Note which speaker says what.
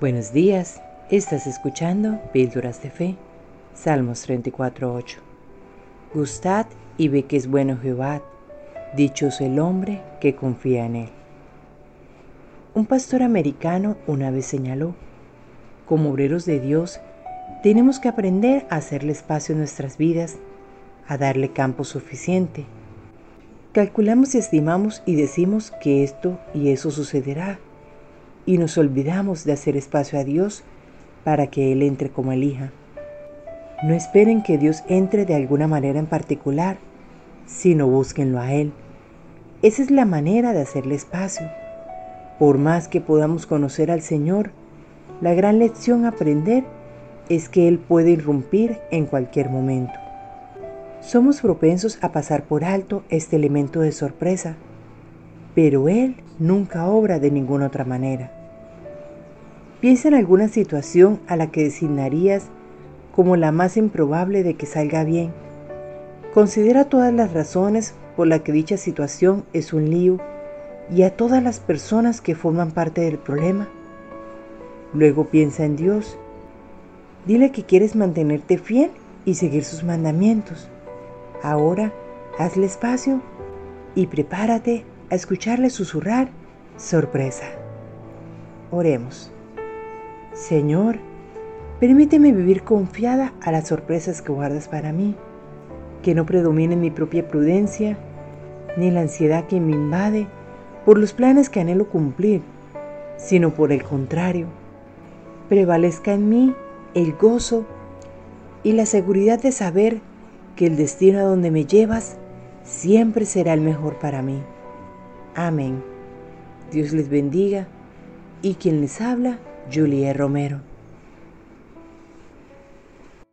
Speaker 1: Buenos días, estás escuchando Píldoras de Fe, Salmos 34.8. Gustad y ve que es bueno Jehová, dichoso el hombre que confía en él. Un pastor americano una vez señaló, como obreros de Dios, tenemos que aprender a hacerle espacio en nuestras vidas, a darle campo suficiente. Calculamos y estimamos y decimos que esto y eso sucederá y nos olvidamos de hacer espacio a Dios para que Él entre como elija. No esperen que Dios entre de alguna manera en particular, sino búsquenlo a Él. Esa es la manera de hacerle espacio. Por más que podamos conocer al Señor, la gran lección a aprender es que Él puede irrumpir en cualquier momento. Somos propensos a pasar por alto este elemento de sorpresa, pero Él nunca obra de ninguna otra manera. Piensa en alguna situación a la que designarías como la más improbable de que salga bien. Considera todas las razones por las que dicha situación es un lío y a todas las personas que forman parte del problema. Luego piensa en Dios. Dile que quieres mantenerte fiel y seguir sus mandamientos. Ahora hazle espacio y prepárate a escucharle susurrar sorpresa. Oremos. Señor, permíteme vivir confiada a las sorpresas que guardas para mí, que no predomine mi propia prudencia, ni la ansiedad que me invade por los planes que anhelo cumplir, sino por el contrario, prevalezca en mí el gozo y la seguridad de saber que el destino a donde me llevas siempre será el mejor para mí. Amén. Dios les bendiga y quien les habla, Julie Romero.